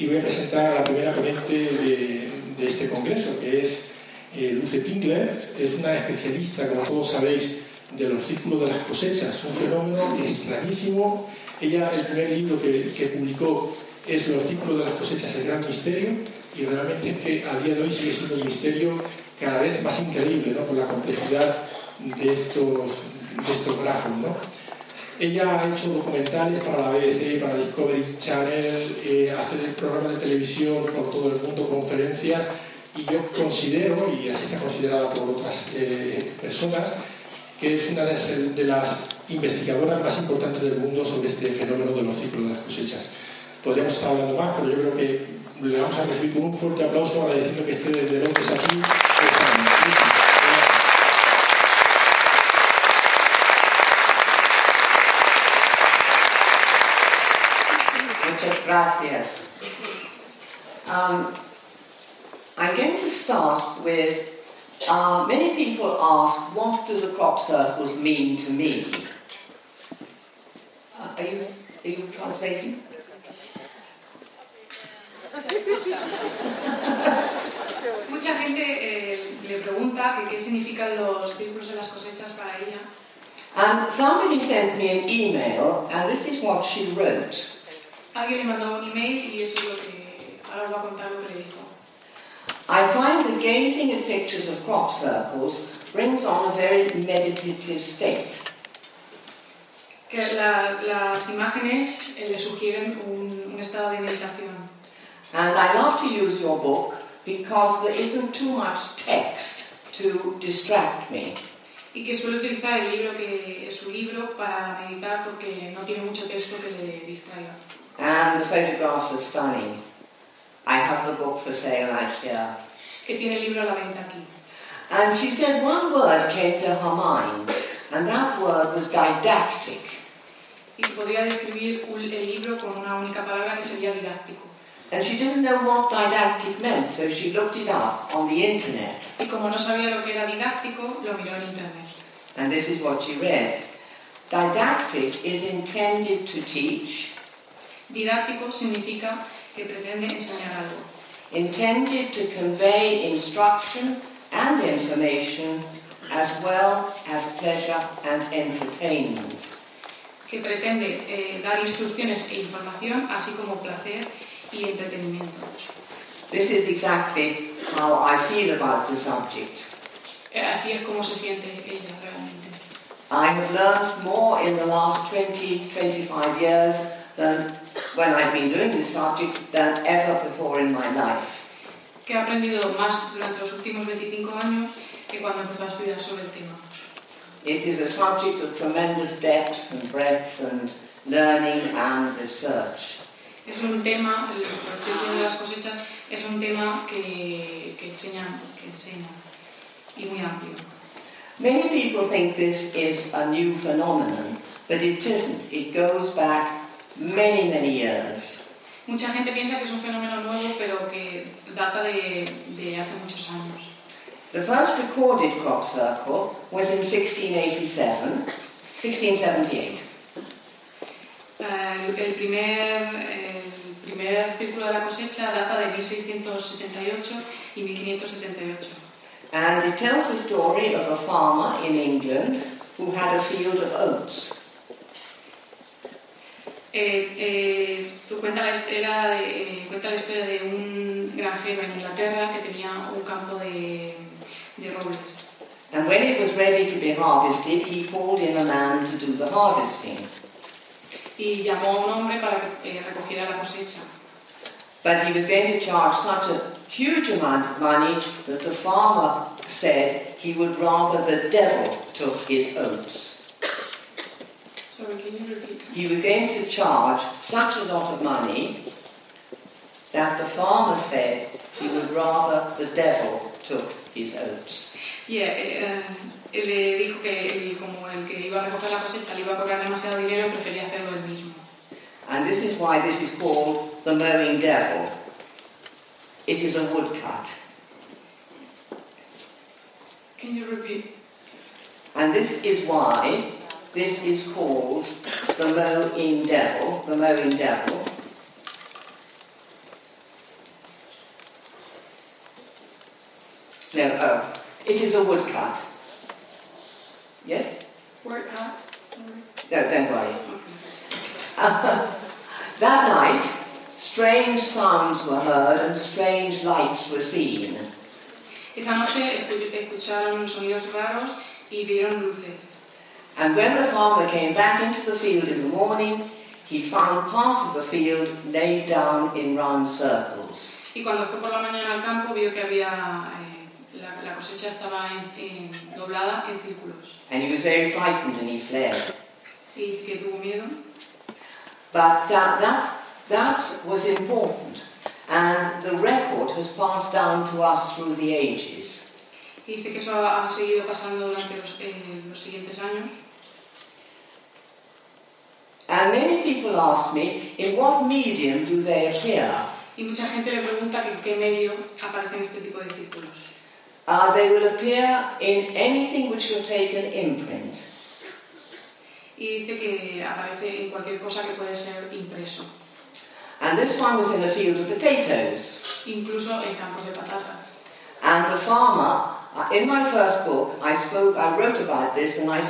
Y voy a presentar a la primera ponente de, este congreso, que es eh, Luce Pingler. Es una especialista, como todos sabéis, de los círculos de las cosechas, un fenómeno extrañísimo. Ella, el primer libro que, que publicó es Los círculos de las cosechas, el gran misterio, y realmente es que a día de hoy sigue siendo un misterio cada vez más increíble, ¿no? por la complejidad de estos, de estos grafos. Ella ha hecho documentales para la BBC, para Discovery Channel, eh, hace programas de televisión por todo el mundo, conferencias, y yo considero, y así está considerada por otras eh, personas, que es una de las investigadoras más importantes del mundo sobre este fenómeno de los ciclos de las cosechas. Podríamos estar hablando más, pero yo creo que le vamos a recibir con un fuerte aplauso agradeciendo que esté desde Londres aquí. Gracias. Um, I'm going to start with uh, many people ask, what do the crop circles mean to me? Uh, are, you, are you translating? Mucha gente eh, le pregunta que qué significan los círculos de las cosechas para ella. And somebody sent me an email, and this is what she wrote. Alguien le mandó un email y eso es lo que ahora os voy a contar lo que le dijo. I find that gazing at pictures of crop circles brings on a very meditative state. Que la- las imágenes eh, le sugieren un, un estado de meditación. And I love to use your book because there isn't too much text to distract me. Y que suele utilizar el libro que es su libro para meditar porque no tiene mucho texto que le distraiga. And the photographs are stunning. I have the book for sale right here. Que tiene el libro a la venta aquí. And she said one word came to her mind, and that word was didactic. Y podría describir un- el libro con una única palabra que sería didáctico. And she didn't know what didactic meant, so she looked it up on the internet. Y como no sabía lo que era didáctico, lo miró en internet. And this is what she read. Didactic is intended to teach, Didáctico significa que pretende enseñar algo. intended to convey instruction and information, as well as pleasure and entertainment. Que pretende eh, dar instrucciones e información, así como placer y entretenimiento. This is exactly how I feel about the subject. Eh, Así es como se siente ella realmente. I have learned more in the last 20, 25 years than when I've been doing this subject than ever before in my life. Que ha aprendido más durante los últimos 25 años que cuando empezó a estudiar sobre el tema. It is a subject of tremendous depth and breadth and learning and research. Es un tema, el círculo de las cosechas, es un tema que, que, enseña, que enseña y muy amplio. Many people think this is a new phenomenon, but it isn't. It goes back many, many years. Mucha gente piensa que es un fenómeno nuevo, pero que data de, de hace muchos años. The first recorded crop circle was in 1687, 1678. Eh, El primer, el primer círculo de la cosecha data de 1678 y 1578. And it tells the story of a farmer in England who had a field of oats. Eh, eh, tú cuenta la, era de- eh, cuenta la historia de un granjero en Inglaterra que tenía un campo de, de robles. And when it was ready to be harvested, he called in a man to do the harvesting. Y llamó a un hombre para que eh, recogiera la cosecha. But he was going to charge such a huge amount of money that the farmer said he would rather the devil took his oats. Sorry, can you repeat? He was going to charge such a lot of money that the farmer said he would rather the devil took his oats. Y eh, eh, le dijo que él, como el que iba a recoger la cosecha le iba a cobrar demasiado dinero, prefería hacerlo él mismo. And this is why this is called the mowing devil. It is a woodcut. Can you repeat? And this is why this is called the mowing devil, the mowing devil. No, oh, it is a woodcut. Yes? Word out? No, don't worry. that night, strange sounds were heard and strange lights were seen. Esa noche escucharon sonidos raros y vieron luces. And when the farmer came back into the field in the morning, he found part of the field laid down in round circles. Y cuando fue por la mañana al campo vio que había eh, la, la cosecha estaba en- en- doblada en círculos. And he was very frightened and he fled. Y que tuvo miedo. But that, that, that was important. And the record has passed down to us through the ages. Y dice que eso ha, ha seguido pasando durante los, eh, los siguientes años. And many people ask me, in what medium do they appear? Y mucha gente le pregunta que en qué medio aparecen este tipo de círculos. Uh, they will appear in anything which will take an imprint. Y dice que aparece en cualquier cosa que puede ser impreso. And this one was in a field of potatoes. Incluso en campos de patatas. And the farmer, uh, in my first book, I spoke, I wrote about this, and I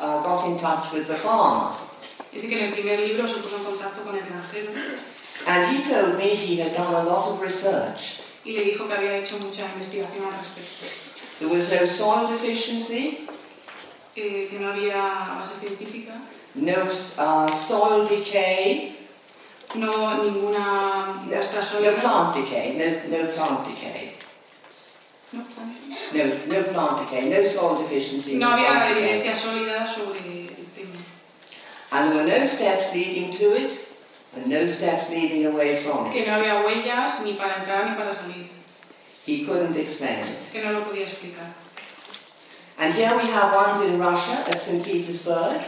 uh, got in touch with the farmer. Dice que en el primer libro se puso en contacto con el granjero And he told me he had done a lot of research. y le dijo que había hecho mucha investigación al respecto. There was no soil deficiency, Eh, que no había base científica, no uh, soil decay, no ninguna muestra no plant decay, no, no plant decay, No, no, no plant decay, no soil deficiency. no había evidencia sólida sobre. And there were no steps leading to it, and no steps leading away from Que it. no había huellas ni para entrar ni para salir. He couldn't explain it. Que no lo podía explicar. And here we have ones in Russia at St. Petersburg,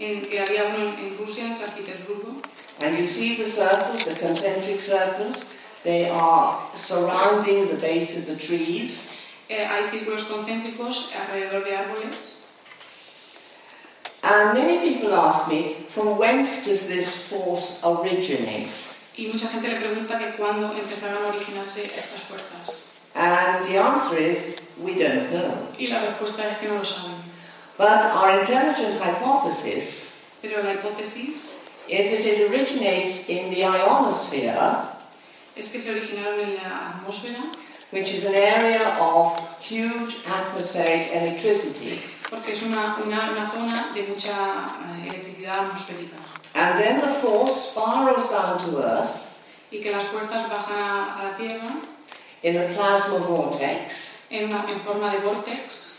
En, que había uno en Rusia, en San Petersburgo, and you see the circles, the concentric circles. They are surrounding the base of the trees, eh, hay círculos concéntricos alrededor de árboles. And many people ask me, from whence does this force originate? Y mucha gente le pregunta que cuándo empezaron a originarse estas fuerzas. And the answer is, we don't know. Y la respuesta es que no lo saben. But our intelligent hypothesis Pero la hipótesis is that it originates in the ionosphere, es que se originaron en la atmósfera, which is an area of huge atmospheric electricity. Porque es una, una, una zona de mucha eh, electricidad atmosférica. And then the force spirals down to Earth Y que las fuerzas bajan a, a la Tierra in a plasma vortex, en, una, en forma de vortex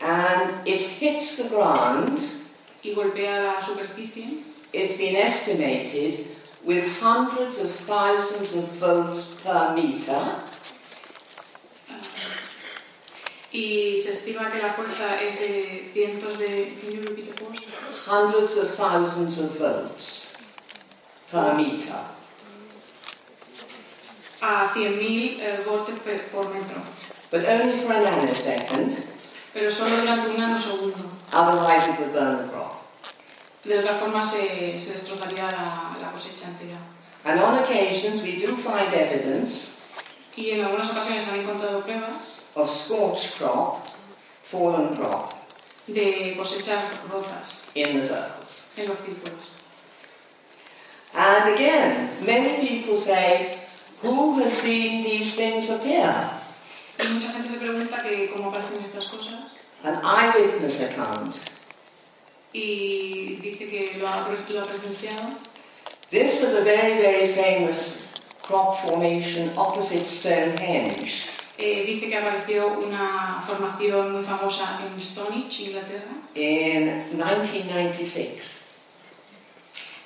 and it hits the ground. y golpea la superficie. It's been estimated with hundreds of thousands of volts per meter, Y se estima que la fuerza es de cientos de... Hundreds of thousands of volts per meter. A 100.000 eh, voltios por metro. But only for a nanosecond, Pero solo durante un nanosegundo. otherwise it would burn the crop. De otra forma se, se destrozaría la, la cosecha entera. And on occasions we do find evidence Y en algunas ocasiones han encontrado pruebas of scorched crop, fallen crop, de cosechas rotas in the circles. en los círculos. And again, many people say, who has seen these things appear? Y mucha gente se pregunta que cómo aparecen estas cosas An eyewitness account. y dice que lo ha, lo ha presenciado. This was a very, very famous crop formation opposite Stonehenge. Eh, dice que apareció una formación muy famosa en Stonehenge, Inglaterra, in 1996.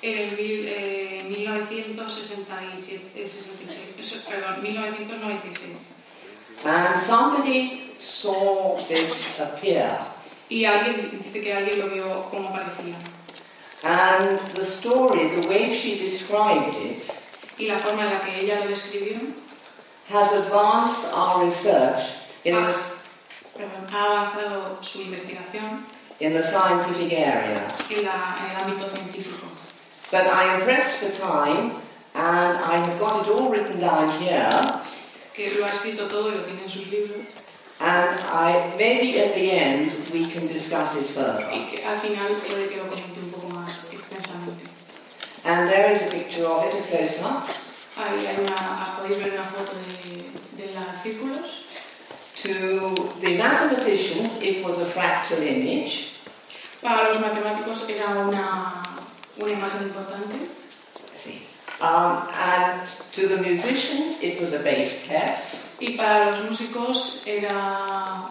en el eh, 1966. eh, 66. Eso, perdón, 1996. And somebody saw this appear. Y alguien dice que alguien lo vio como parecía. And the story, the way she described it, Y la forma en la que ella lo describió has advanced our research in, Ah. the, perdón, ha avanzado su investigación in the scientific area. en, la- en el ámbito científico. But I am pressed for time, and I have got it all written down here. Que lo ha escrito todo y lo tiene en sus libros. And I maybe at the end we can discuss it Y further. que al final puede que lo comente un poco más extensamente. And there is a picture of it, a close up. Ahí hay una, podéis ver una foto de, de los círculos. To the mathematicians, it was a fractal image. Para los matemáticos era una, una imagen importante. See. Um, and to the musicians, it was a bass clef. Y para los músicos era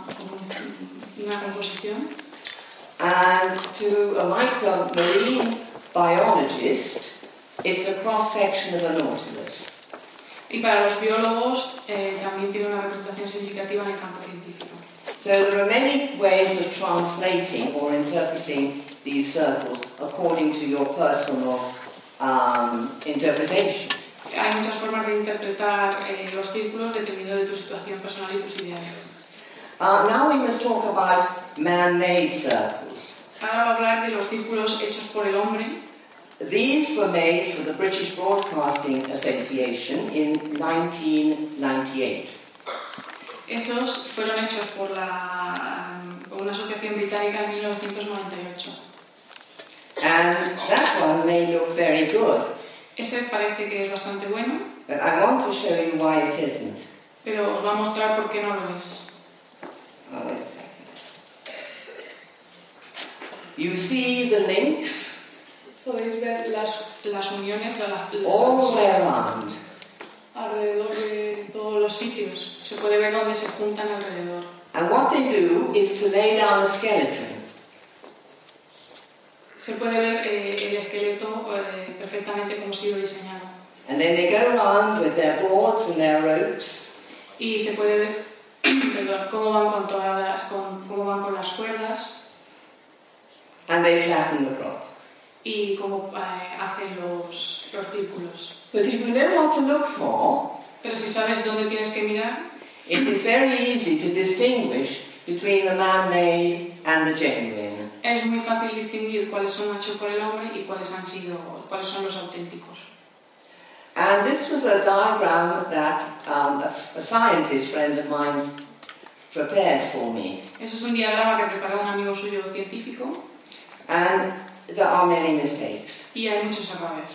una composición. And to a micromarine biologist, it's a cross section of a nautilus. Y para los biólogos eh, también tiene una representación significativa en el campo científico. So there are many ways of translating or interpreting these circles according to your personal um, interpretation. Hay muchas formas de interpretar eh, los círculos dependiendo de tu situación personal y tus ideales. Uh, now we must talk about man-made circles. Ahora voy a hablar de los círculos hechos por el hombre. These were made for the British Broadcasting Association in 1998. Esos fueron hechos por, la, por una asociación británica en 1998. And that one may look very good, Ese parece que es bastante bueno, but I want to show you why it isn't. pero os va a mostrar por qué no lo es. Wait a second. You see the links Podéis ver las, las uniones de las, all the way las- around. alrededor de todos los sitios. Se puede ver dónde se juntan alrededor. And what they do is to lay down a skeleton. Se puede ver eh, el esqueleto eh, perfectamente como ha sido diseñado. And then they go around with their boards and their ropes, Y se puede ver perdón, cómo van con todas las, con, cómo van con las cuerdas and they flatten the crop. Y cómo eh, hacen los, los círculos. But if you know what to look for, Pero si sabes dónde tienes que mirar, it is very easy to distinguish between the man-made and the genuine. es muy fácil distinguir cuáles son hechos por el hombre y cuáles han sido, cuáles son los auténticos. And this was a diagram that um, a, a scientist friend of mine prepared for me. Eso es un diagrama que preparó un amigo suyo científico And there are many mistakes. y hay muchos errores.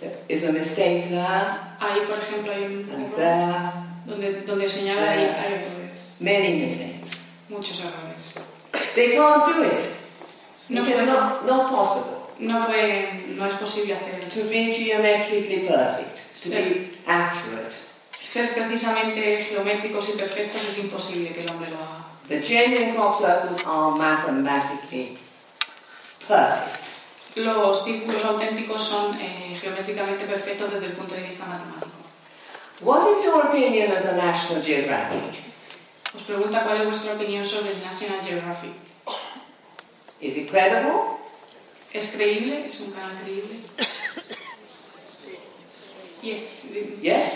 There is a mistake there Ahí, por ejemplo, hay un error there, donde, donde señala ahí hay errores, many mistakes. muchos errores. They can't do it. No it pueden. not, not possible No, pueden- no es posible hacer to be geometrically perfect, to be accurate. Ser precisamente geométricos y perfectos es imposible que el hombre lo haga. The genuine crop circles are mathematically perfect. Los círculos auténticos son eh, geométricamente perfectos desde el punto de vista matemático. What is your opinion of the National Geographic? Os pregunta cuál es vuestra opinión sobre el National Geographic. Is it credible? ¿Es creíble? ¿Es un canal creíble? Yes. Yes?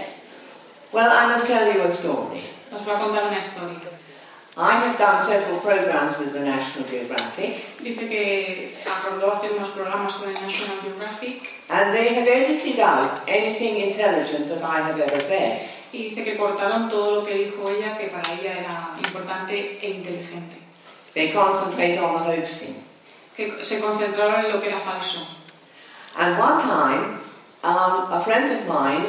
Well, I must tell you a story. Os voy a contar una historia. I have done several programs with the National Geographic, Dice que acordó hacer unos programas con el National Geographic and they have edited out anything intelligent that I have ever said. y dice que cortaron todo lo que dijo ella que para ella era importante e inteligente. They concentrate on the hoaxing. Que se concentraron en lo que era falso. And one time, um, a friend of mine